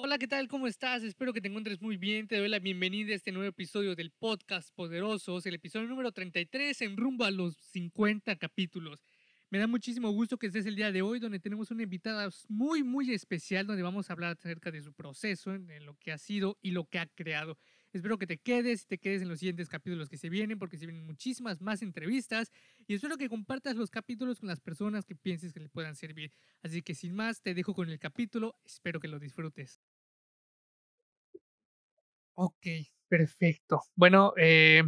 Hola, ¿qué tal? ¿Cómo estás? Espero que te encuentres muy bien. Te doy la bienvenida a este nuevo episodio del podcast Poderosos, el episodio número 33 en rumbo a los 50 capítulos. Me da muchísimo gusto que estés el día de hoy, donde tenemos una invitada muy, muy especial, donde vamos a hablar acerca de su proceso, en lo que ha sido y lo que ha creado. Espero que te quedes y te quedes en los siguientes capítulos que se vienen, porque se vienen muchísimas más entrevistas. Y espero que compartas los capítulos con las personas que pienses que le puedan servir. Así que sin más, te dejo con el capítulo. Espero que lo disfrutes. Ok, perfecto. Bueno, eh,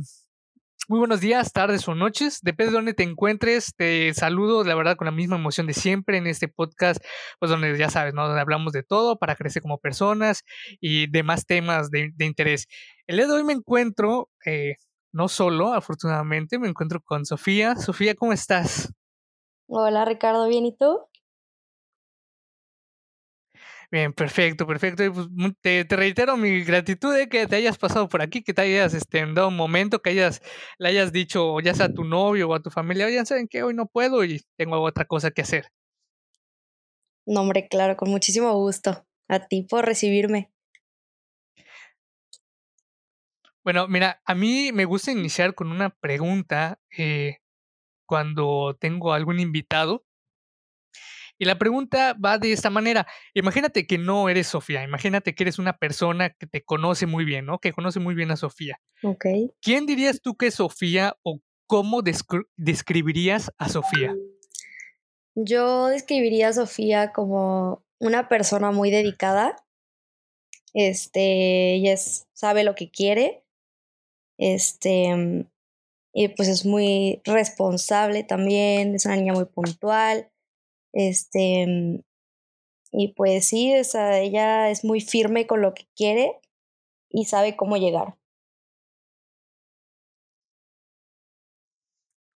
muy buenos días, tardes o noches, depende de dónde te encuentres. Te saludo, la verdad, con la misma emoción de siempre en este podcast, pues donde ya sabes, ¿no? Donde hablamos de todo para crecer como personas y demás temas de, interés. El día de hoy me encuentro, eh, no solo, afortunadamente, me encuentro con Sofía. Sofía, ¿cómo estás? Hola, Ricardo, ¿bien y tú? Bien, perfecto, perfecto. Pues, te, reitero mi gratitud de que te hayas pasado por aquí, que te hayas este, dado un momento, que hayas, le hayas dicho ya sea a tu novio o a tu familia, oye, ¿saben qué? Hoy no puedo y tengo otra cosa que hacer. No, hombre, claro, con muchísimo gusto. A ti por recibirme. Bueno, mira, a mí me gusta iniciar con una pregunta eh, cuando tengo algún invitado. Y la pregunta va de esta manera. Imagínate que no eres Sofía, imagínate que eres una persona que te conoce muy bien, ¿no? Que conoce muy bien a Sofía. Ok. ¿Quién dirías tú que es Sofía o cómo describirías a Sofía? Yo describiría a Sofía como una persona muy dedicada. Este, ella sabe lo que quiere. Este, y pues es muy responsable también, es una niña muy puntual. Este, mm, y pues sí, ella es muy firme con lo que quiere y sabe cómo llegar.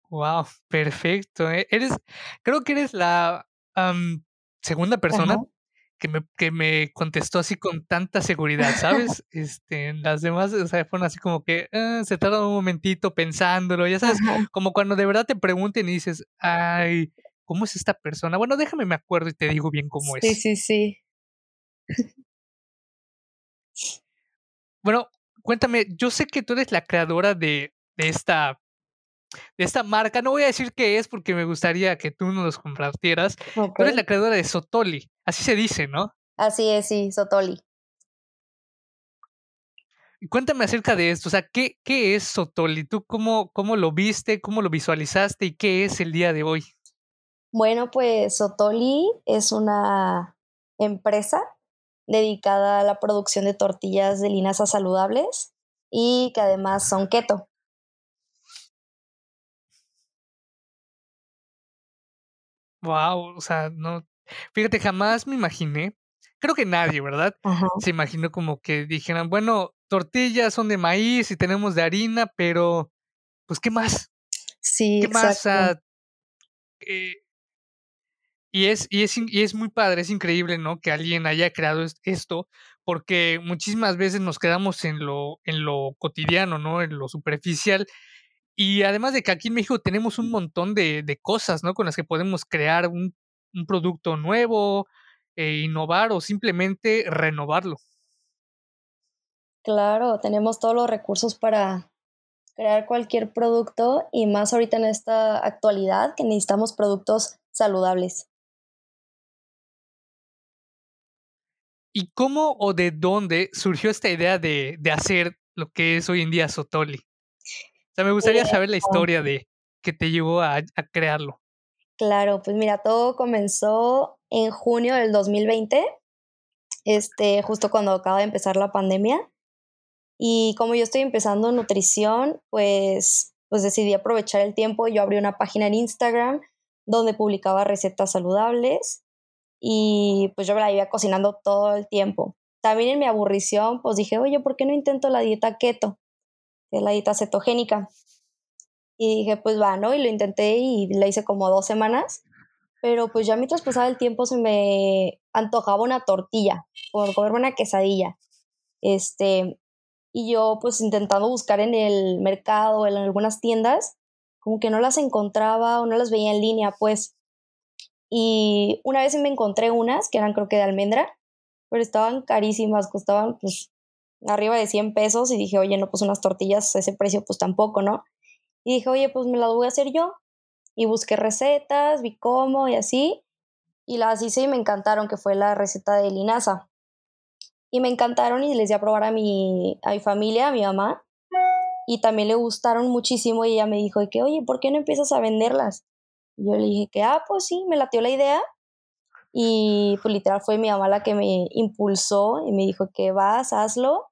Wow, perfecto. Eh, eres, creo que eres la segunda persona que me, que me contestó así con tanta seguridad, ¿sabes? este, las demás, o sea, fueron así como que ah, se tarda un momentito pensándolo, ya sabes, como cuando de verdad te pregunten y dices, ay, ¿cómo es esta persona? Bueno, déjame me acuerdo y te digo bien cómo es. Sí, sí, sí. Bueno, cuéntame, yo sé que tú eres la creadora de, de esta de esta marca. No voy a decir qué es porque me gustaría que tú nos los compartieras. Tú eres la creadora de Sotoli, así se dice, ¿no? Así es, sí, Sotoli. Cuéntame acerca de esto, o sea, ¿qué, qué es Sotoli? ¿Tú cómo, cómo lo viste, cómo lo visualizaste y qué es el día de hoy? Bueno, pues Sotoli es una empresa dedicada a la producción de tortillas de linaza saludables y que además son keto. Wow, o sea, no, fíjate, jamás me imaginé, creo que nadie, ¿verdad? Se imaginó como que dijeran, bueno, tortillas son de maíz y tenemos de harina, pero, pues, ¿qué más? Sí, ¿Qué más? Eh, y es, y, es, y es muy padre, es increíble, ¿no? Que alguien haya creado esto, porque muchísimas veces nos quedamos en lo, en lo cotidiano, ¿no? En lo superficial. Y además de que aquí en México tenemos un montón de, de cosas, ¿no? Con las que podemos crear un, un producto nuevo, e innovar o simplemente renovarlo. Claro, tenemos todos los recursos para crear cualquier producto y más ahorita en esta actualidad que necesitamos productos saludables. ¿Y cómo o de dónde surgió esta idea de, de hacer lo que es hoy en día Sotoli? O sea, me gustaría saber la historia de que te llevó a, a crearlo. Claro, pues mira, todo comenzó en junio del 2020, este, justo cuando acaba de empezar la pandemia. Y como yo estoy empezando nutrición, pues, pues decidí aprovechar el tiempo. Yo abrí una página en Instagram donde publicaba recetas saludables y pues yo me la iba cocinando todo el tiempo. También en mi aburrición, pues dije, oye, ¿por qué no intento la dieta keto? Es la dieta cetogénica. Y dije, pues va, ¿no? Y lo intenté y la hice como dos semanas. Pero pues ya mientras pasaba el tiempo se me antojaba una tortilla, por comerme una quesadilla. Este, y yo pues intentando buscar en el mercado, en algunas tiendas, como que no las encontraba o no las veía en línea, pues. Y una vez me encontré unas que eran creo que de almendra, pero estaban carísimas, costaban pues arriba de 100 pesos y dije, oye, no, pues unas tortillas a ese precio pues tampoco, ¿no? Y dije, oye, pues me las voy a hacer yo. Y busqué recetas, vi cómo y así. Y las hice y me encantaron, que fue la receta de linaza. Y me encantaron y les di a probar a mi, a mi familia, a mi mamá. Y también le gustaron muchísimo y ella me dijo que, oye, ¿por qué no empiezas a venderlas? Y yo le dije que, ah, pues sí, me latió la idea. Y pues literal fue mi mamá la que me impulsó y me dijo que vas, hazlo.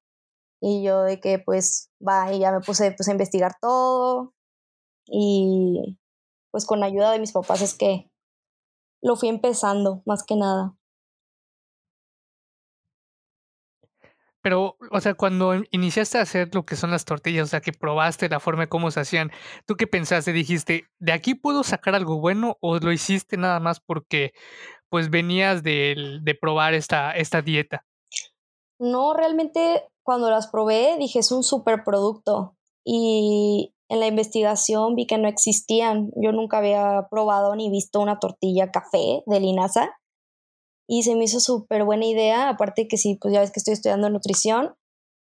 Y yo de que pues va, y ya me puse pues, a investigar todo. Y pues con ayuda de mis papás es que lo fui empezando, más que nada. Pero, o sea, cuando iniciaste a hacer lo que son las tortillas, o sea, que probaste la forma de cómo se hacían, ¿tú qué pensaste? ¿Dijiste, de aquí puedo sacar algo bueno o lo hiciste nada más porque pues venías de, de probar esta, esta dieta? No, realmente cuando las probé dije, es un super producto. Y en la investigación vi que no existían. Yo nunca había probado ni visto una tortilla café de linaza y se me hizo súper buena idea, aparte que sí, pues ya ves que estoy estudiando nutrición,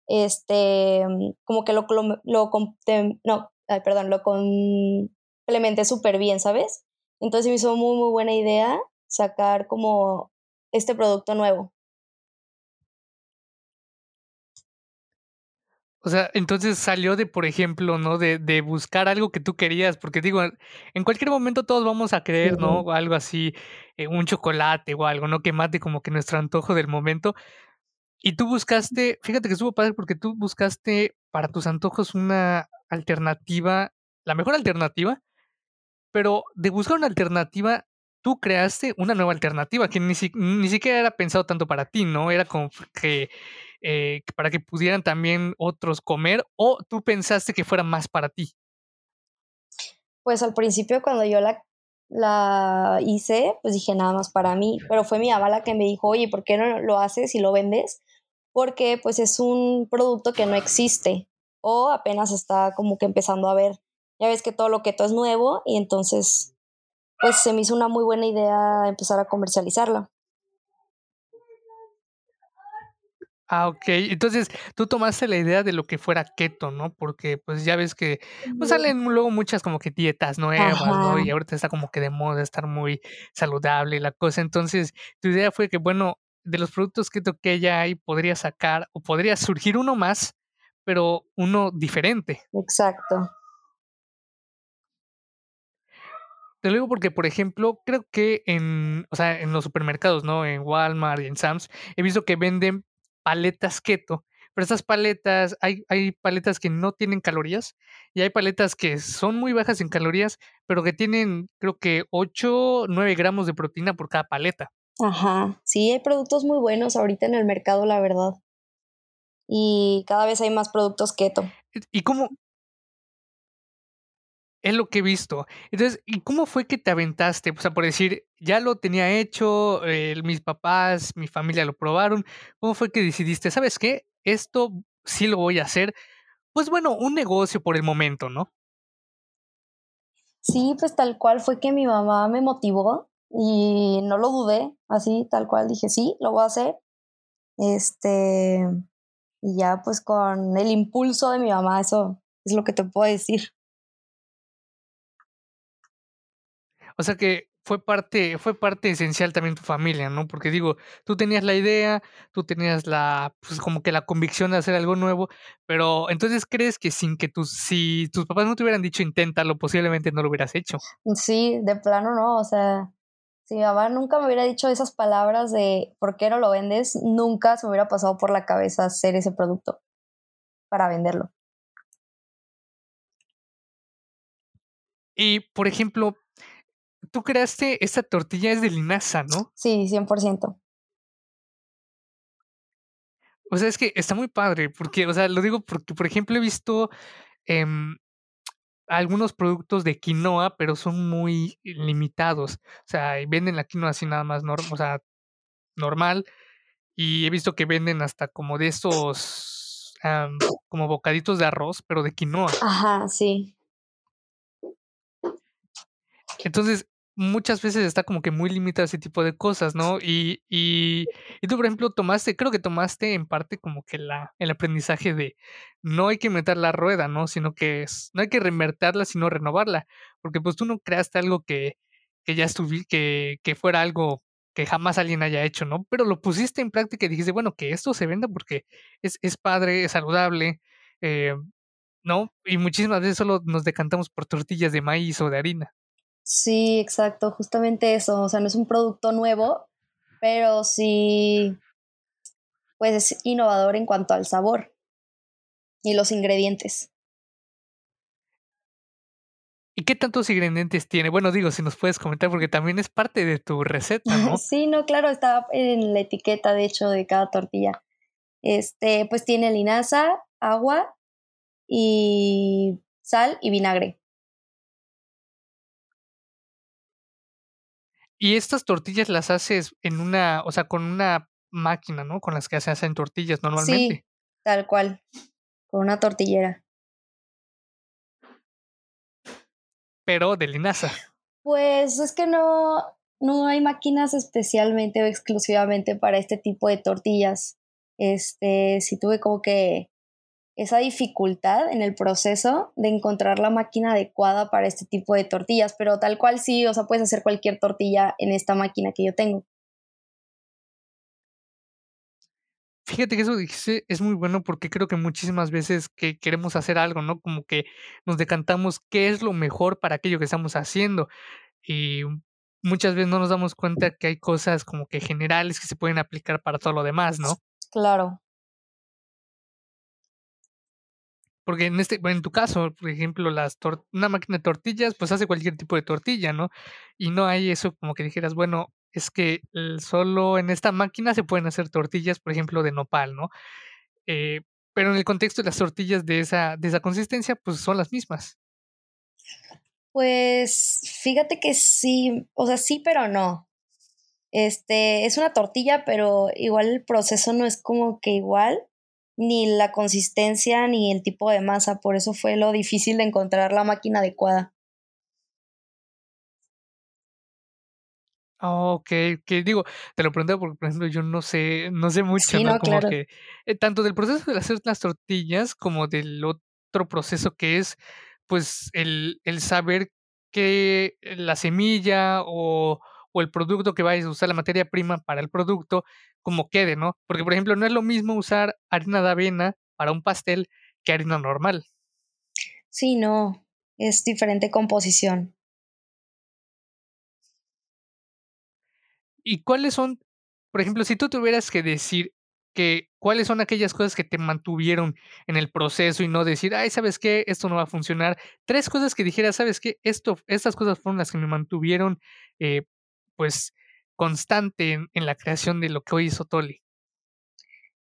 este, como que lo, lo, no, perdón, lo complementé súper bien, ¿sabes? Entonces me hizo muy, muy buena idea sacar como este producto nuevo. O sea, entonces salió de, por ejemplo, ¿no? De, de, buscar algo que tú querías, porque digo, en cualquier momento todos vamos a creer, ¿no? Algo así, eh, un chocolate o algo, ¿no? Que mate como que nuestro antojo del momento. Y tú buscaste, fíjate que estuvo padre porque tú buscaste para tus antojos una alternativa, la mejor alternativa, pero de buscar una alternativa, tú creaste una nueva alternativa que ni, ni siquiera era pensado tanto para ti, ¿no? Era como que eh, para que pudieran también otros comer o tú pensaste que fuera más para ti? Pues al principio cuando yo la, la hice, pues dije nada más para mí, pero fue mi mamá la que me dijo, oye, ¿por qué no lo haces y lo vendes? Porque pues es un producto que no existe o apenas está como que empezando a ver. Ya ves que todo lo que todo es nuevo y entonces pues se me hizo una muy buena idea empezar a comercializarla. Ah, ok. Entonces, tú tomaste la idea de lo que fuera keto, ¿no? Porque, pues, ya ves que pues, salen luego muchas como que dietas nuevas, ¿no? Y ahorita está como que de moda estar muy saludable la cosa. Entonces, tu idea fue que, bueno, de los productos keto que ya hay, podría sacar o podría surgir uno más, pero uno diferente. Exacto. Te lo digo porque, por ejemplo, creo que en, o sea, en los supermercados, ¿no? En Walmart y en Sam's, he visto que venden paletas keto, pero estas paletas, hay, hay paletas que no tienen calorías y hay paletas que son muy bajas en calorías, pero que tienen creo que 8, 9 gramos de proteína por cada paleta. Ajá, sí, hay productos muy buenos ahorita en el mercado, la verdad. Y cada vez hay más productos keto. ¿Y cómo, es lo que he visto. Entonces, ¿y cómo fue que te aventaste? O sea, por decir, ya lo tenía hecho, eh, mis papás, mi familia lo probaron. ¿Cómo fue que decidiste, sabes qué? Esto sí lo voy a hacer. Pues bueno, un negocio por el momento, ¿no? Sí, pues tal cual fue que mi mamá me motivó y no lo dudé, así tal cual dije, sí, lo voy a hacer. Este, y ya pues con el impulso de mi mamá, eso es lo que te puedo decir. O sea que fue parte, fue parte esencial también tu familia, ¿no? Porque digo, tú tenías la idea, tú tenías la, pues como que la convicción de hacer algo nuevo, pero entonces crees que sin que tus, si tus papás no te hubieran dicho inténtalo, posiblemente no lo hubieras hecho. Sí, de plano no, o sea, si mi mamá nunca me hubiera dicho esas palabras de ¿por qué no lo vendes? Nunca se me hubiera pasado por la cabeza hacer ese producto para venderlo. Y, por ejemplo, tú creaste esta tortilla es de linaza, ¿no? Sí, 100%. O sea, es que está muy padre, porque, o sea, lo digo porque, por ejemplo, he visto em, algunos productos de quinoa, pero son muy limitados. O sea, venden la quinoa así nada más, o sea, normal. Y he visto que venden hasta como de esos, como bocaditos de arroz, pero de quinoa. Ajá, sí. Entonces, muchas veces está como que muy limitado ese tipo de cosas, ¿no? Y, y, y, tú, por ejemplo, tomaste, creo que tomaste en parte como que la, el aprendizaje de no hay que meter la rueda, ¿no? Sino que es, no hay que reinvertirla, sino renovarla, porque pues tú no creaste algo que, que ya estuvi, que, que fuera algo que jamás alguien haya hecho, ¿no? Pero lo pusiste en práctica y dijiste, bueno, que esto se venda porque es, es padre, es saludable, eh, ¿no? Y muchísimas veces solo nos decantamos por tortillas de maíz o de harina. Sí, exacto, justamente eso. O sea, no es un producto nuevo, pero sí, pues es innovador en cuanto al sabor y los ingredientes. ¿Y qué tantos ingredientes tiene? Bueno, digo, si nos puedes comentar, porque también es parte de tu receta, ¿no? sí, no, claro, está en la etiqueta, de hecho, de cada tortilla. Este, pues tiene linaza, agua y sal y vinagre. Y estas tortillas las haces en una, o sea, con una máquina, ¿no? Con las que se hacen tortillas normalmente. Sí, tal cual, con una tortillera. Pero de linaza. Pues es que no, no hay máquinas especialmente o exclusivamente para este tipo de tortillas. Este, sí tuve como que esa dificultad en el proceso de encontrar la máquina adecuada para este tipo de tortillas, pero tal cual sí, o sea, puedes hacer cualquier tortilla en esta máquina que yo tengo. Fíjate que eso dijiste es muy bueno porque creo que muchísimas veces que queremos hacer algo, ¿no? Como que nos decantamos qué es lo mejor para aquello que estamos haciendo. Y muchas veces no nos damos cuenta que hay cosas como que generales que se pueden aplicar para todo lo demás, ¿no? Claro. Porque en este, en tu caso, por ejemplo, las una máquina de tortillas, pues hace cualquier tipo de tortilla, ¿no? Y no hay eso como que dijeras, bueno, es que solo en esta máquina se pueden hacer tortillas, por ejemplo, de nopal, ¿no? Eh, pero en el contexto de las tortillas de esa, de esa consistencia, pues son las mismas. Pues fíjate que sí, o sea, sí, pero no. Este, es una tortilla, pero igual el proceso no es como que igual ni la consistencia ni el tipo de masa, por eso fue lo difícil de encontrar la máquina adecuada. Oh, ok, que digo, te lo pregunto porque, por ejemplo, yo no sé, no sé mucho, ¿no? Como que eh, tanto del proceso de hacer las tortillas como del otro proceso que es, pues, el, el saber que la semilla o, o el producto que vayas a usar, la materia prima para el producto, como quede, ¿no? Porque, por ejemplo, no es lo mismo usar harina de avena para un pastel que harina normal. Sí, no, es diferente composición. ¿Y cuáles son, por ejemplo, si tú tuvieras que decir que cuáles son aquellas cosas que te mantuvieron en el proceso y no decir, ay, ¿sabes qué? Esto no va a funcionar. Tres cosas que dijeras, ¿sabes qué? Esto, estas cosas fueron las que me mantuvieron, eh, pues, constante en, la creación de lo que hoy hizo Toli?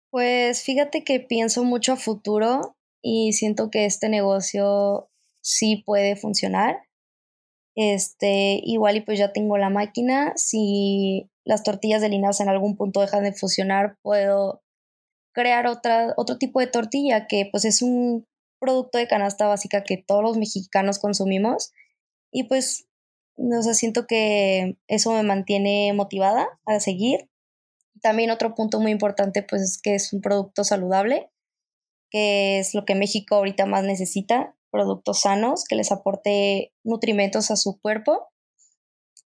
Pues fíjate que pienso mucho a futuro y siento que este negocio sí puede funcionar. Este, igual y pues ya tengo la máquina. Si las tortillas de linaza en algún punto dejan de funcionar, puedo crear otra, otro tipo de tortilla que pues es un producto de canasta básica que todos los mexicanos consumimos. Y pues o sea, siento que eso me mantiene motivada a seguir. También otro punto muy importante, pues es que es un producto saludable, que es lo que México ahorita más necesita, productos sanos que les aporte nutrimentos a su cuerpo.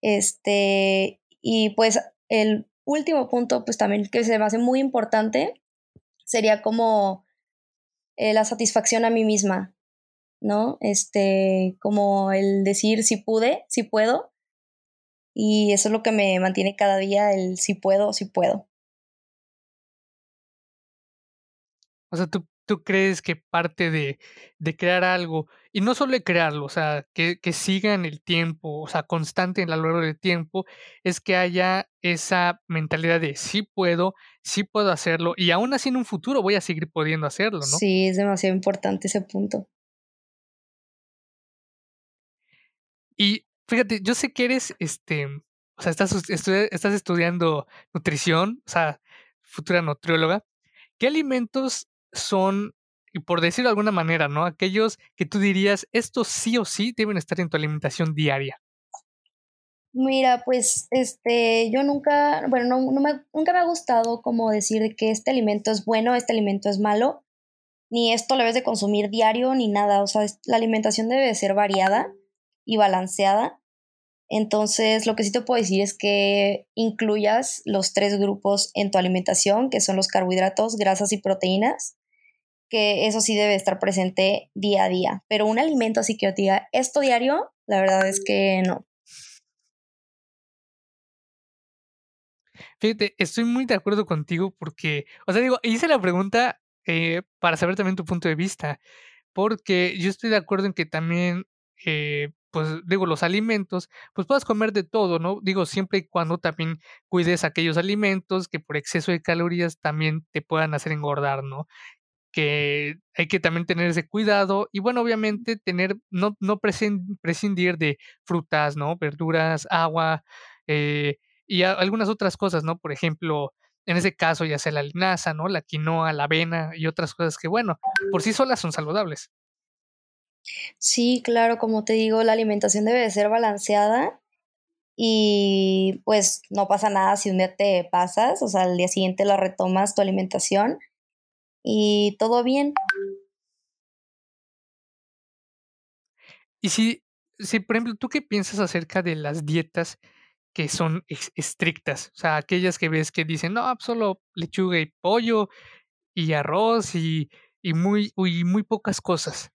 Este, y pues el último punto, pues también que se me hace muy importante, sería como eh, la satisfacción a mí misma, ¿no? Este, como el decir si pude, si puedo. Y eso es lo que me mantiene cada día, el si puedo, si puedo. O sea, tú, tú crees que parte de, de, crear algo, y no solo de crearlo, o sea, que, que siga en el tiempo, o sea, constante en lo largo del tiempo, es que haya esa mentalidad de sí puedo, sí puedo hacerlo, y aún así en un futuro voy a seguir pudiendo hacerlo, ¿no? Sí, es demasiado importante ese punto. Y fíjate, yo sé que eres, este, o sea, estás, estás estudiando nutrición, o sea, futura nutrióloga. ¿Qué alimentos son, por decirlo de alguna manera, ¿no? Aquellos que tú dirías, estos sí o sí deben estar en tu alimentación diaria. Mira, pues este, yo nunca, bueno, no, no me, nunca me ha gustado como decir que este alimento es bueno, este alimento es malo, ni esto lo debes de consumir diario, ni nada. O sea, la alimentación debe de ser variada y balanceada. Entonces, lo que sí te puedo decir es que incluyas los tres grupos en tu alimentación, que son los carbohidratos, grasas y proteínas, que eso sí debe estar presente día a día. Pero un alimento así que te diga, esto diario, la verdad es que no. Fíjate, estoy muy de acuerdo contigo porque, o sea, digo, hice la pregunta eh, para saber también tu punto de vista, porque yo estoy de acuerdo en que también, eh, pues digo, los alimentos, pues puedas comer de todo, ¿no? Digo, siempre y cuando también cuides aquellos alimentos que por exceso de calorías también te puedan hacer engordar, ¿no? que hay que también tener ese cuidado y bueno, obviamente tener, no, no prescindir de frutas, ¿no? Verduras, agua eh, y algunas otras cosas, ¿no? Por ejemplo, en ese caso ya sea la linaza, ¿no? La quinoa, la avena y otras cosas que, bueno, por sí solas son saludables. Sí, claro, como te digo, la alimentación debe de ser balanceada y pues no pasa nada si un día te pasas, o sea, al día siguiente la retomas tu alimentación y todo bien. Y si, si, por ejemplo, ¿tú qué piensas acerca de las dietas que son estrictas? O sea, aquellas que ves que dicen, no, pues, solo lechuga y pollo y arroz y, y muy, y muy pocas cosas.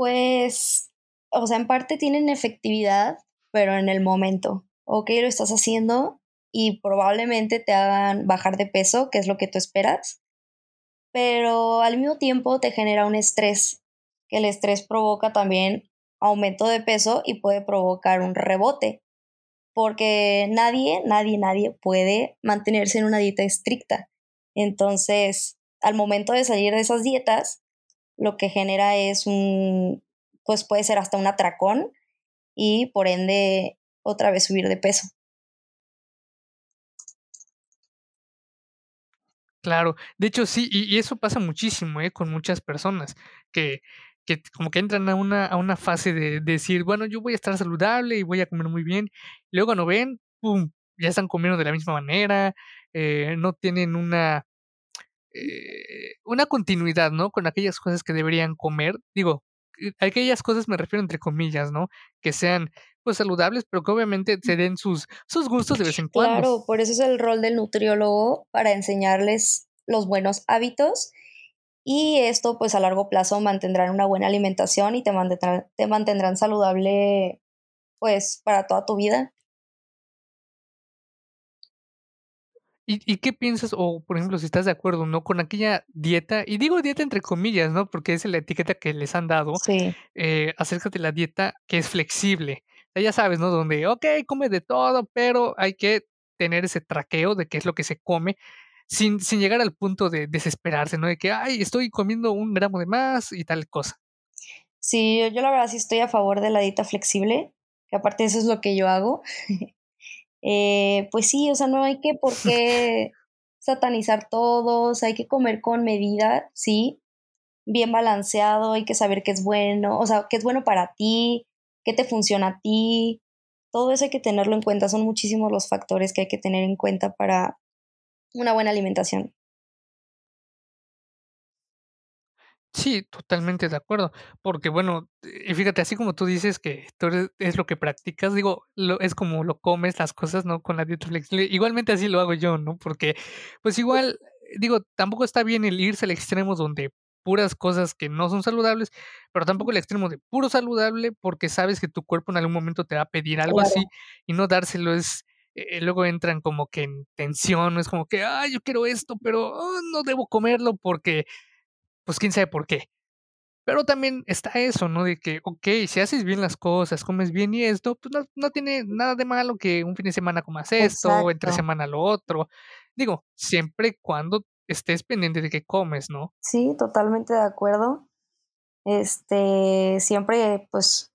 Pues, o sea, en parte tienen efectividad, pero en el momento. Ok, lo estás haciendo y probablemente te hagan bajar de peso, que es lo que tú esperas, pero al mismo tiempo te genera un estrés, que el estrés provoca también aumento de peso y puede provocar un rebote, porque nadie, nadie, nadie puede mantenerse en una dieta estricta. Entonces, al momento de salir de esas dietas, lo que genera es un, pues puede ser hasta un atracón y por ende otra vez subir de peso. Claro, de hecho sí, y, eso pasa muchísimo, ¿eh? Con muchas personas que, que como que entran a una, a una fase de, decir, bueno, yo voy a estar saludable y voy a comer muy bien. Luego no ven, pum, ya están comiendo de la misma manera, eh, no tienen una, eh, una continuidad, ¿no? Con aquellas cosas que deberían comer. Digo, eh, aquellas cosas me refiero entre comillas, ¿no? Que sean pues saludables, pero que obviamente se den sus, sus gustos de vez en cuando. Claro, por eso es el rol del nutriólogo para enseñarles los buenos hábitos y esto pues a largo plazo mantendrán una buena alimentación y te mantendrán, te mantendrán saludable pues para toda tu vida. ¿Y, qué piensas, o por ejemplo, si estás de acuerdo, ¿no? Con aquella dieta, y digo dieta entre comillas, ¿no? Porque es la etiqueta que les han dado, sí. eh, acerca de la dieta que es flexible. ya sabes, ¿no? Donde, ok, come de todo, pero hay que tener ese traqueo de qué es lo que se come, sin, sin llegar al punto de desesperarse, ¿no? De que, ay, estoy comiendo un gramo de más y tal cosa. Sí, yo la verdad sí estoy a favor de la dieta flexible, que aparte eso es lo que yo hago. Eh, pues sí, o sea, no hay que por qué satanizar todos, hay que comer con medida, sí, bien balanceado, hay que saber qué es bueno, o sea, qué es bueno para ti, qué te funciona a ti, todo eso hay que tenerlo en cuenta, son muchísimos los factores que hay que tener en cuenta para una buena alimentación. Sí, totalmente de acuerdo, porque bueno, y fíjate, así como tú dices que tú es lo que practicas, digo, lo, es como lo comes las cosas, ¿no? Con la dieta flexible, igualmente así lo hago yo, ¿no? Porque, pues igual, digo, tampoco está bien el irse al extremo donde puras cosas que no son saludables, pero tampoco el extremo de puro saludable, porque sabes que tu cuerpo en algún momento te va a pedir algo así y no dárselo es, eh, luego entran como que en tensión, es como que, ah, yo quiero esto, pero oh, no debo comerlo porque pues quién sabe por qué. Pero también está eso, ¿no? De que, ok, si haces bien las cosas, comes bien y esto, pues no, no tiene nada de malo que un fin de semana comas esto, entre semana lo otro. Digo, siempre cuando estés pendiente de que comes, ¿no? Sí, totalmente de acuerdo. Este, siempre, pues,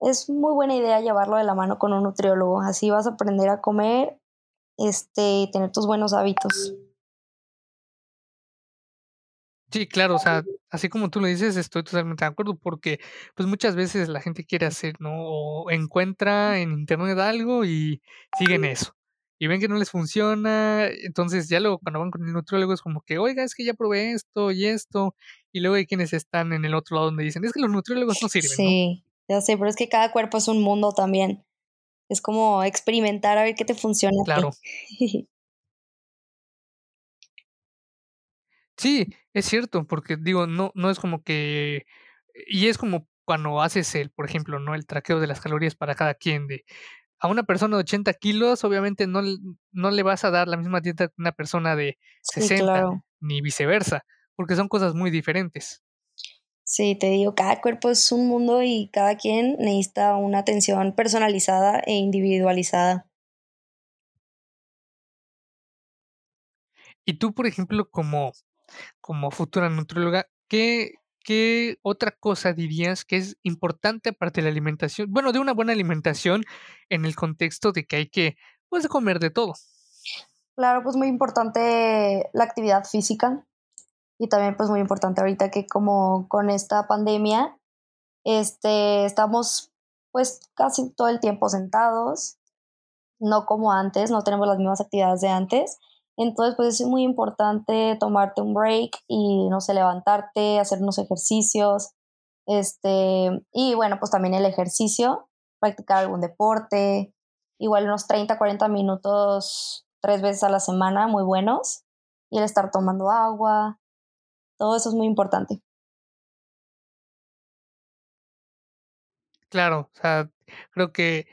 es muy buena idea llevarlo de la mano con un nutriólogo. Así vas a aprender a comer, este, y tener tus buenos hábitos. Sí, claro, o sea, así como tú lo dices, estoy totalmente de acuerdo, porque pues muchas veces la gente quiere hacer, ¿no? O encuentra en internet algo y siguen eso. Y ven que no les funciona, entonces ya luego cuando van con el nutriólogo es como que, oiga, es que ya probé esto y esto, y luego hay quienes están en el otro lado donde dicen, es que los nutriólogos no sirven, ¿no? Sí, ya sé, pero es que cada cuerpo es un mundo también. Es como experimentar a ver qué te funciona. Claro. Sí, es cierto, porque digo, no, no es como que. Y es como cuando haces el, por ejemplo, ¿no? El traqueo de las calorías para cada quien. De a una persona de 80 kilos, obviamente no, no le vas a dar la misma dieta que una persona de 60, ni viceversa, porque son cosas muy diferentes. Sí, te digo, cada cuerpo es un mundo y cada quien necesita una atención personalizada e individualizada. Y tú, por ejemplo, como como futura nutrióloga, ¿qué, ¿qué otra cosa dirías que es importante aparte de la alimentación? Bueno, de una buena alimentación en el contexto de que hay que, pues, comer de todo. Claro, pues muy importante la actividad física y también pues muy importante ahorita que como con esta pandemia, este, estamos pues casi todo el tiempo sentados, no como antes, no tenemos las mismas actividades de antes entonces, pues es muy importante tomarte un break y, no sé, levantarte, hacer unos ejercicios. Este, y bueno, pues también el ejercicio, practicar algún deporte, igual unos 30, 40 minutos tres veces a la semana, muy buenos. Y el estar tomando agua, todo eso es muy importante. Claro, o sea, creo que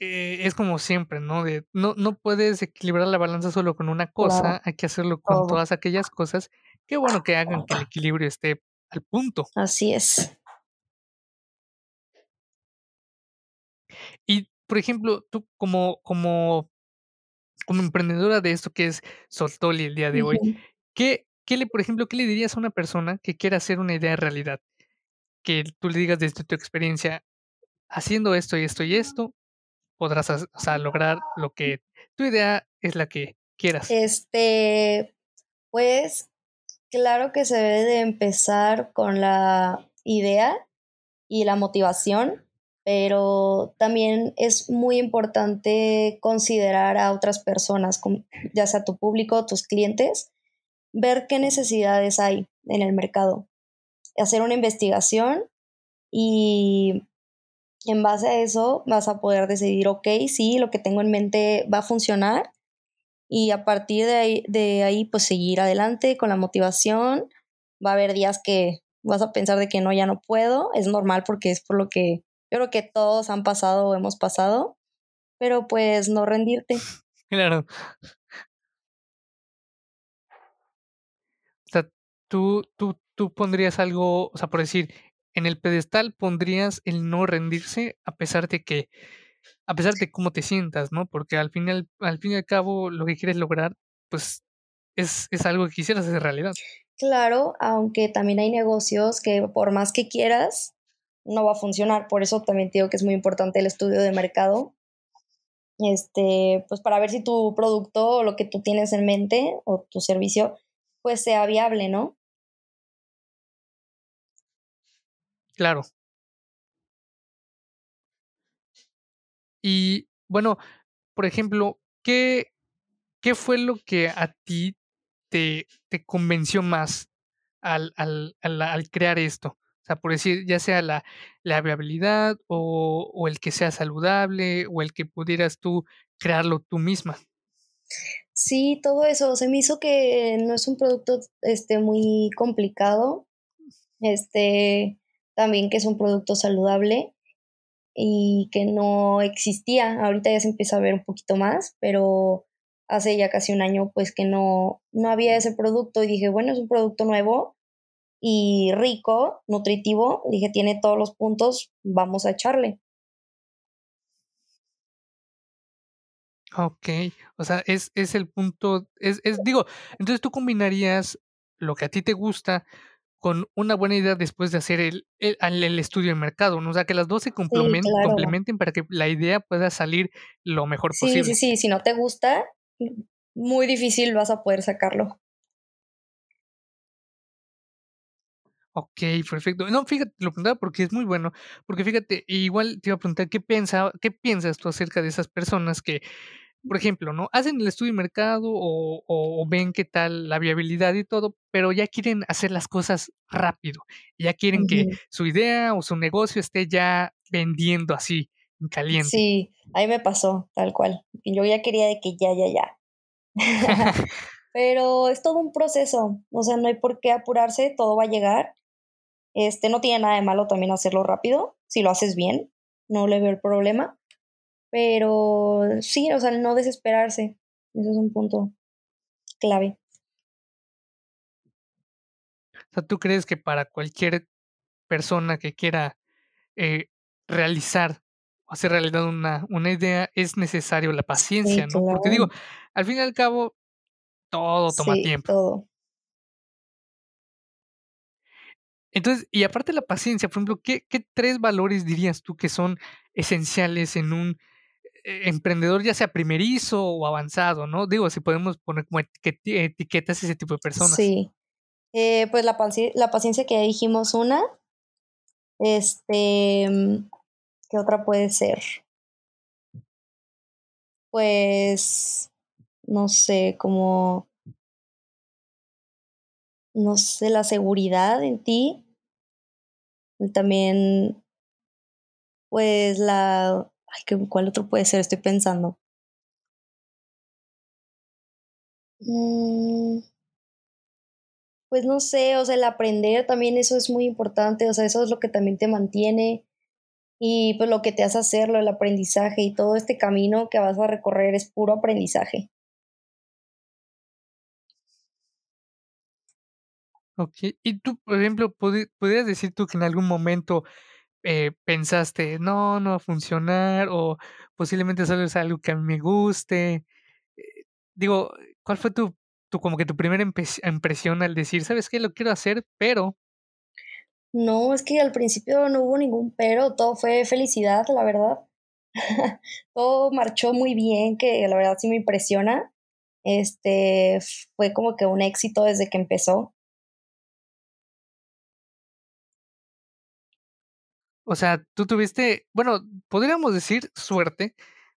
eh, es como siempre, ¿no? De, no, no puedes equilibrar la balanza solo con una cosa, hay que hacerlo con todas aquellas cosas que bueno que hagan que el equilibrio esté al punto. Así es. Y, por ejemplo, tú como, como, como emprendedora de esto que es Soltoli el día de hoy, ¿qué, ¿qué le, por ejemplo, qué le dirías a una persona que quiera hacer una idea de realidad? Que tú le digas desde tu experiencia, haciendo esto y esto y esto, podrás lograr lo que tu idea es la que quieras. Este, pues claro que se debe de empezar con la idea y la motivación, pero también es muy importante considerar a otras personas, ya sea tu público, tus clientes, ver qué necesidades hay en el mercado, hacer una investigación y en base a eso vas a poder decidir, ok, sí, lo que tengo en mente va a funcionar y a partir de ahí, de ahí pues seguir adelante con la motivación. Va a haber días que vas a pensar de que no, ya no puedo, es normal porque es por lo que yo creo que todos han pasado o hemos pasado, pero pues no rendirte. Claro. O sea, tú, tú, tú pondrías algo, o sea, por decir, en el pedestal pondrías el no rendirse a pesar de que, a pesar de cómo te sientas, ¿no? Porque al final, al fin y al cabo, lo que quieres lograr, pues es, es algo que quisieras hacer realidad. Claro, aunque también hay negocios que por más que quieras, no va a funcionar. Por eso también digo que es muy importante el estudio de mercado. Este, pues para ver si tu producto o lo que tú tienes en mente o tu servicio, pues sea viable, ¿no? Claro. Y bueno, por ejemplo, ¿qué, qué fue lo que a ti te, te convenció más al, al, al, crear esto? O sea, por decir, ya sea la, la viabilidad o, o, el que sea saludable o el que pudieras tú crearlo tú misma. Sí, todo eso. Se me hizo que no es un producto este, muy complicado. Este, también que es un producto saludable y que no existía. Ahorita ya se empieza a ver un poquito más, pero hace ya casi un año pues que no, no había ese producto y dije, bueno, es un producto nuevo y rico, nutritivo. Dije, tiene todos los puntos, vamos a echarle. Ok, o sea, es, es el punto, es, es, digo, entonces tú combinarías lo que a ti te gusta con una buena idea después de hacer el, el, estudio de mercado, ¿no? O sea, que las dos se complementen, para que la idea pueda salir lo mejor posible. Sí, sí, sí, si no te gusta, muy difícil vas a poder sacarlo. Ok, perfecto. No, fíjate, lo preguntaba porque es muy bueno, porque fíjate, igual te iba a preguntar qué piensa, qué piensas tú acerca de esas personas que, por ejemplo, ¿no? Hacen el estudio de mercado o, o- o ven qué tal la viabilidad y todo, pero ya quieren hacer las cosas rápido, ya quieren que su idea o su negocio esté ya vendiendo así, en caliente. Sí, a mí me pasó, tal cual. Y yo ya quería de que ya, ya, ya. Pero es todo un proceso, o sea, no hay por qué apurarse, todo va a llegar. Este, no tiene nada de malo también hacerlo rápido, si lo haces bien, no le veo el problema. Pero sí, o sea, no desesperarse, eso es un punto clave. O sea, ¿tú crees que para cualquier persona que quiera eh, realizar o hacer realidad una, una idea es necesario la Sí, paciencia, ¿no? Porque digo, al fin y al cabo, todo toma Sí, tiempo. todo. Entonces, y aparte de la paciencia, por ejemplo, ¿qué, qué tres valores dirías tú que son esenciales en un emprendedor, ya sea primerizo o avanzado, ¿no? Digo, si podemos poner como etiquetas a ese tipo de personas. Sí. Eh, pues la paci la paciencia que dijimos una, este, mm, ¿qué otra puede ser? Pues, no sé, como, no sé, la seguridad en ti, también, pues, la ay, ¿qué cuál otro puede ser? Estoy pensando. Mm, pues no sé, o sea, el aprender también eso es muy importante, o sea, eso es lo que también te mantiene y, pues, lo que te hace hacerlo, el aprendizaje y todo este camino que vas a recorrer es puro aprendizaje. Ok. Y tú, por ejemplo, ¿podrías decir tú que en algún momento eh, pensaste, no, no va a funcionar, o posiblemente solo es algo que a mí me guste. Eh, digo, ¿cuál fue tu, tu como que tu primera impresión al decir, sabes qué, lo quiero hacer, pero, No, es que al principio no hubo ningún pero, todo fue felicidad, la verdad. Todo marchó muy bien, que la verdad sí me impresiona. Este, fue como que un éxito desde que empezó. O sea, tú tuviste, bueno, podríamos decir suerte,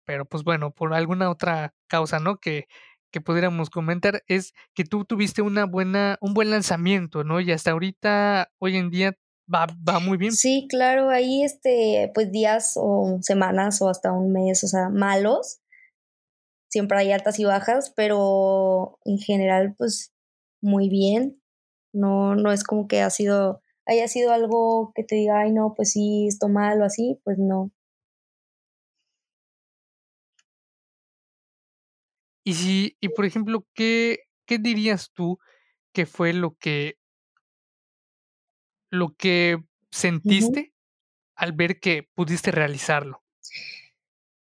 pero pues bueno, por alguna otra causa, ¿no? Que, que pudiéramos comentar, es que tú tuviste una buena, un buen lanzamiento, ¿no? Y hasta ahorita, hoy en día, va, va muy bien. Sí, claro, ahí, este, pues días o semanas o hasta un mes, o sea, malos, siempre hay altas y bajas, pero en general, pues muy bien. No, no es como que ha sido, haya sido algo que te diga, ay, no, pues sí, esto mal o así, pues no. Y si, y por ejemplo, ¿qué, qué dirías tú que fue lo que, lo que sentiste al ver que pudiste realizarlo?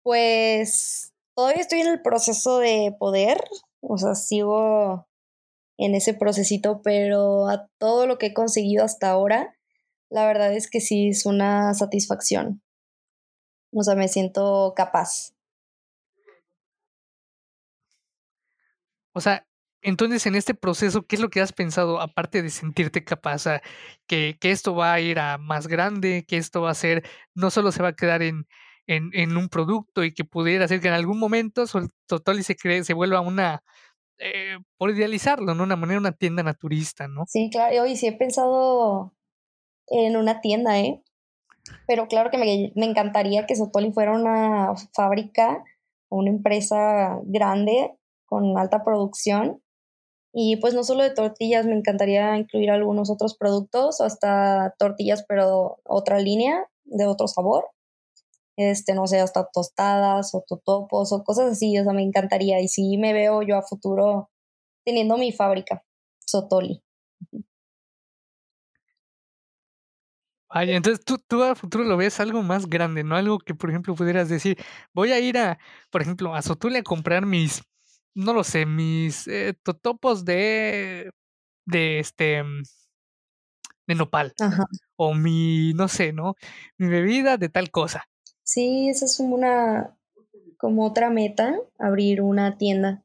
Pues todavía estoy en el proceso de poder, o sea, sigo en ese procesito, pero a todo lo que he conseguido hasta ahora, la verdad es que sí es una satisfacción. O sea, me siento capaz. O sea, entonces en este proceso, ¿qué es lo que has pensado aparte de sentirte capaz? Que, que esto va a ir a más grande, que esto va a ser, no solo se va a quedar en, en, un producto y que pudiera ser que en algún momento Sol- Totoli se cree, se vuelva una, eh, por idealizarlo, ¿no? Una manera, una tienda naturista, ¿no? Sí, claro, y sí he pensado en una tienda, ¿eh? Pero claro que me, me encantaría que Sotoli fuera una fábrica o una empresa grande con alta producción Y pues no solo de tortillas, me encantaría incluir algunos otros productos, hasta tortillas, pero otra línea de otro sabor. Este, no sé, hasta tostadas o totopos o cosas así, o sea, me encantaría. Y sí me veo yo a futuro teniendo mi fábrica, Sotoli. Vaya, entonces tú, tú a futuro lo ves algo más grande, ¿no? Algo que, por ejemplo, pudieras decir, voy a ir a, por ejemplo, a Sotule a comprar mis, no lo sé, mis eh, totopos de, de este, de nopal, Ajá. o mi, no sé, ¿no? Mi bebida de tal cosa. Sí, esa es una, como otra meta, abrir una tienda.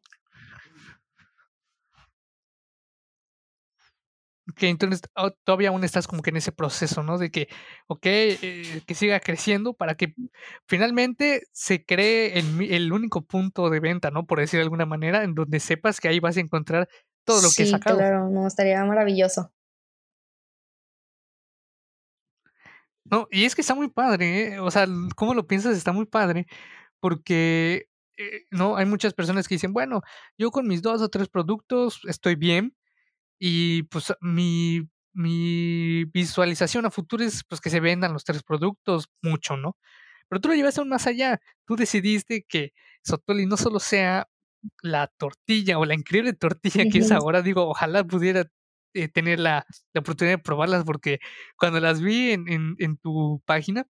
que entonces oh, todavía aún estás como que en ese proceso, ¿no? De que, ok, eh, que siga creciendo para que finalmente se cree el, el, único punto de venta, ¿no? Por decir de alguna manera, en donde sepas que ahí vas a encontrar todo lo que he sacado. Claro, no, estaría maravilloso. No, y es que está muy padre, ¿eh? O sea, ¿cómo lo piensas? Está muy padre, porque, eh, no, hay muchas personas que dicen, bueno, yo con mis dos o tres productos estoy bien, y pues mi, mi visualización a futuro es pues que se vendan los tres productos mucho, ¿no? Pero tú lo llevaste aún más allá. Tú decidiste que Sotoli no solo sea la tortilla o la increíble tortilla que es ahora, digo, ojalá pudiera eh, tener la, la, oportunidad de probarlas porque cuando las vi en, en, en, tu página,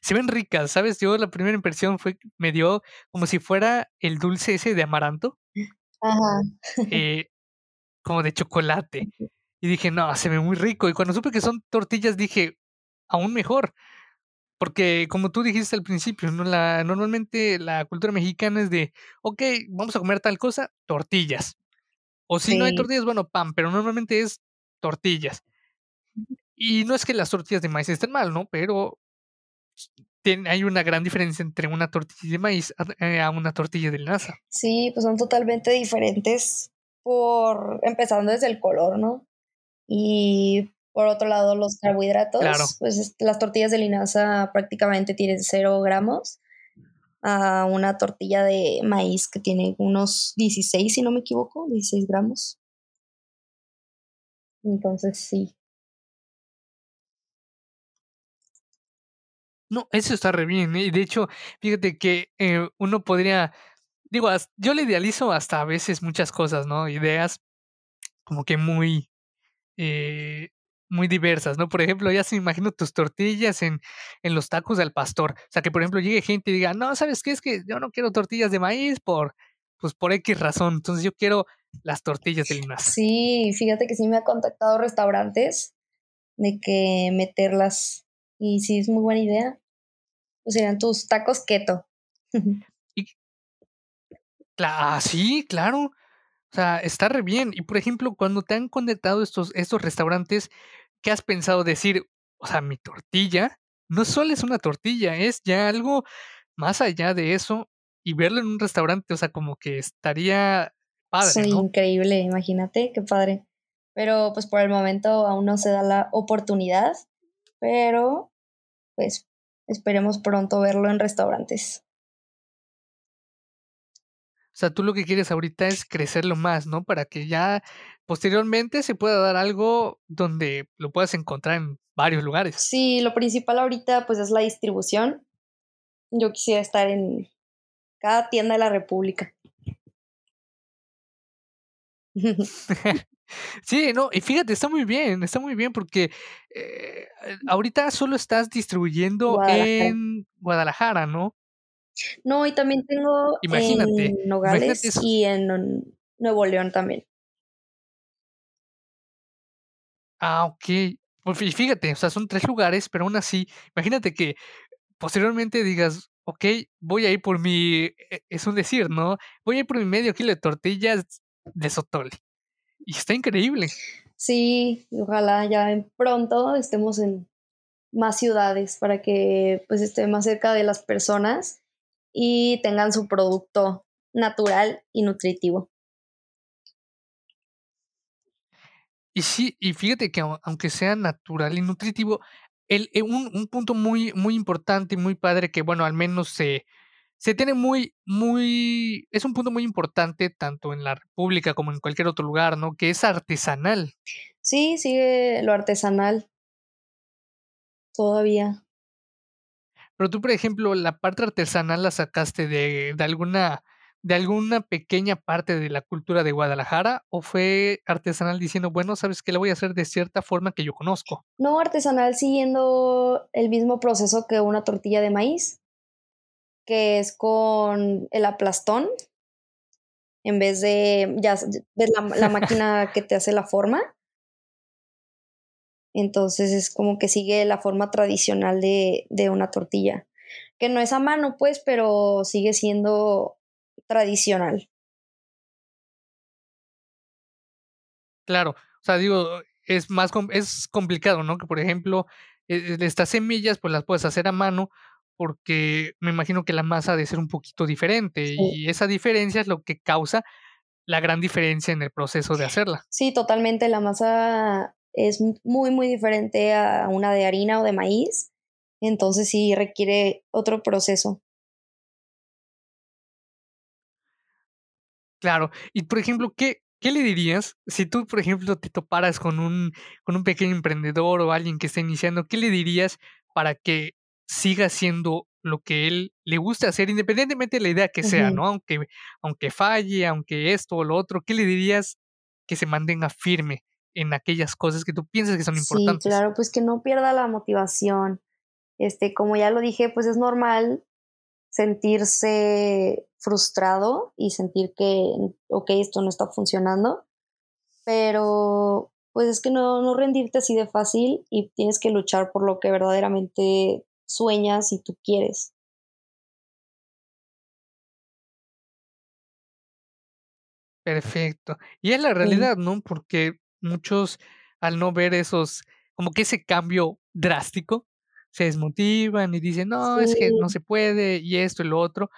se ven ricas, ¿sabes? Yo la primera impresión fue, me dio como si fuera el dulce ese de amaranto. Ajá. Eh, como de chocolate. Y dije, no, se ve muy rico. Y cuando supe que son tortillas, dije, aún mejor. Porque como tú dijiste al principio, ¿no? la, normalmente la cultura mexicana es de, ok, vamos a comer tal cosa, tortillas. O si no hay tortillas, bueno, pan, pero normalmente es tortillas. Y no es que las tortillas de maíz estén mal, ¿no? Pero hay una gran diferencia entre una tortilla de maíz a, eh, a una tortilla de linaza. Sí, pues son totalmente diferentes por empezando desde el color, ¿no? Y por otro lado, los carbohidratos, pues las tortillas de linaza prácticamente tienen cero gramos a una tortilla de maíz que tiene unos 16, si no me equivoco, 16 gramos. Entonces, sí. No, eso está re bien. ¿eh? Y de hecho, fíjate que eh, uno podría digo, yo le idealizo hasta a veces muchas cosas, ¿no? Ideas como que muy, eh, muy diversas, ¿no? Por ejemplo, ya se me imagino tus tortillas en, en los tacos del pastor. O sea, que por ejemplo llegue gente y diga, no, ¿sabes qué? Es que yo no quiero tortillas de maíz por, pues por X razón. Entonces yo quiero las tortillas de linaza. Sí, fíjate que sí me ha contactado restaurantes de que meterlas. Y sí, es muy buena idea. Pues serían tus tacos keto. Ah, sí, claro. O sea, está re bien. Y por ejemplo, cuando te han conectado estos, estos restaurantes, ¿qué has pensado decir? O sea, mi tortilla no solo es una tortilla, es ya algo más allá de eso. Y verlo en un restaurante, o sea, como que estaría padre. Sí, increíble, imagínate, qué padre. Pero pues por el momento aún no se da la oportunidad, pero pues esperemos pronto verlo en restaurantes. O sea, tú lo que quieres ahorita es crecerlo más, ¿no? Para que ya posteriormente se pueda dar algo donde lo puedas encontrar en varios lugares. Sí, lo principal ahorita pues es la distribución. Yo quisiera estar en cada tienda de la República. sí, no, y fíjate, está muy bien, está muy bien porque eh, ahorita solo estás distribuyendo en Guadalajara, ¿no? No, y también tengo en Nogales y en Nuevo León también. Ah, ok. Pues fíjate, o sea, son tres lugares, pero aún así, imagínate que posteriormente digas, ok, voy a ir por mi, e, es un decir, ¿no? Voy a ir por mi medio kilo de tortillas de Sotole. Y está increíble. Sí, ojalá ya pronto estemos en más ciudades para que pues esté más cerca de las personas y tengan su producto natural y nutritivo. Y sí, y fíjate que aunque sea natural y nutritivo, el, eh, un, un, punto muy, muy importante y muy padre que, bueno, al menos se, se tiene muy, muy, es un punto muy importante tanto en la República como en cualquier otro lugar, ¿no? Que es artesanal. Sí, sigue lo artesanal. Todavía. Pero tú, por ejemplo, la parte artesanal la sacaste de, de alguna de alguna pequeña parte de la cultura de Guadalajara o fue artesanal diciendo, bueno, sabes que la voy a hacer de cierta forma que yo conozco? No, artesanal siguiendo el mismo proceso que una tortilla de maíz, que es con el aplastón, en vez de, ya ves la, la máquina que te hace la forma, entonces es como que sigue la forma tradicional de, de una tortilla, que no es a mano pues, pero sigue siendo tradicional. Claro, o sea, digo, es más es complicado, ¿no? Que por ejemplo, e, e, estas semillas pues las puedes hacer a mano porque me imagino que la masa debe ser un poquito diferente y esa diferencia es lo que causa la gran diferencia en el proceso de hacerla. Sí, totalmente. La masa es muy, muy diferente a una de harina o de maíz. Entonces sí requiere otro proceso. Claro. Y por ejemplo, ¿qué, ¿qué le dirías si tú, por ejemplo, te toparas con un, con un pequeño emprendedor o alguien que está iniciando? ¿Qué le dirías para que siga haciendo lo que él le gusta hacer, independientemente de la idea que sea, ¿no? Aunque, aunque falle, aunque esto o lo otro, ¿qué le dirías que se mantenga firme en aquellas cosas que tú piensas que son importantes? Sí, claro, pues que no pierda la motivación. Este, como ya lo dije, pues es normal sentirse frustrado y sentir que, ok, esto no está funcionando, pero pues es que no, no rendirte así de fácil y tienes que luchar por lo que verdaderamente sueñas y tú quieres. Perfecto. Y es la realidad, ¿no? Porque muchos, al no ver esos, como que ese cambio drástico, se desmotivan y dicen, no, es que no se puede y esto y lo otro.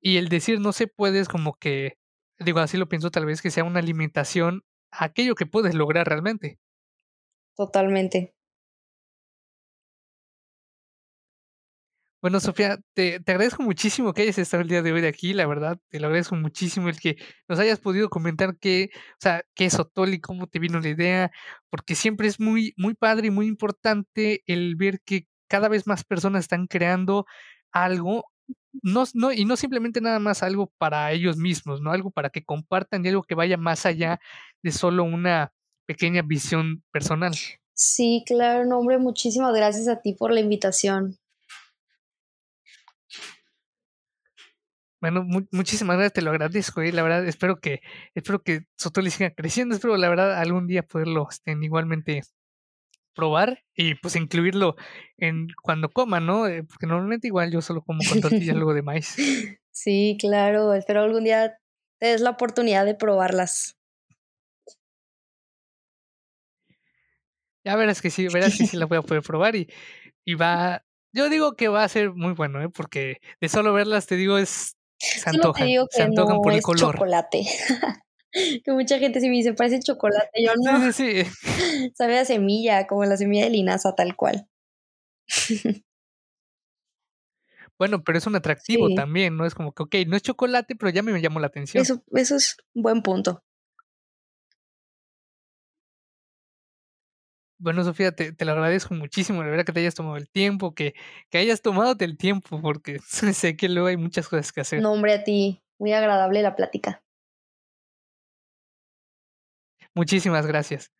Y el decir no se puede es como que, digo, así lo pienso tal vez que sea una limitación a aquello que puedes lograr realmente. Totalmente. Bueno, Sofía, te, te, agradezco muchísimo que hayas estado el día de hoy de aquí, la verdad, te lo agradezco muchísimo el que nos hayas podido comentar qué, o sea, qué es Otoli, cómo te vino la idea, porque siempre es muy, muy padre y muy importante el ver que cada vez más personas están creando algo, no, no, y no simplemente nada más algo para ellos mismos, ¿no? Algo para que compartan y algo que vaya más allá de solo una pequeña visión personal. Sí, claro, no, hombre, muchísimas gracias a ti por la invitación. Bueno, muchísimas gracias, te lo agradezco, y la verdad espero que, espero que Sotoli siga creciendo, espero la verdad algún día poderlo este, igualmente probar y pues incluirlo en cuando coma, ¿no? Eh, porque normalmente igual yo solo como con tortillas luego de maíz. Sí, claro, espero algún día te des la oportunidad de probarlas. Ya verás que sí, verás que sí la voy a poder probar y, y va, yo digo que va a ser muy bueno, ¿eh? porque de solo verlas te digo es se antojan, digo que no por el es color. chocolate. que mucha gente sí me dice, parece chocolate. Yo no. Sí, sí, Sabe a semilla, como la semilla de linaza, tal cual. bueno, pero es un atractivo también, ¿no? Es como que, ok, no es chocolate, pero ya me llamó la atención. Eso, eso es un buen punto. Bueno, Sofía, te, te, lo agradezco muchísimo, la verdad que te hayas tomado el tiempo, que, que hayas tomado el tiempo, porque sé que luego hay muchas cosas que hacer. No, hombre, a ti, muy agradable la plática. Muchísimas gracias.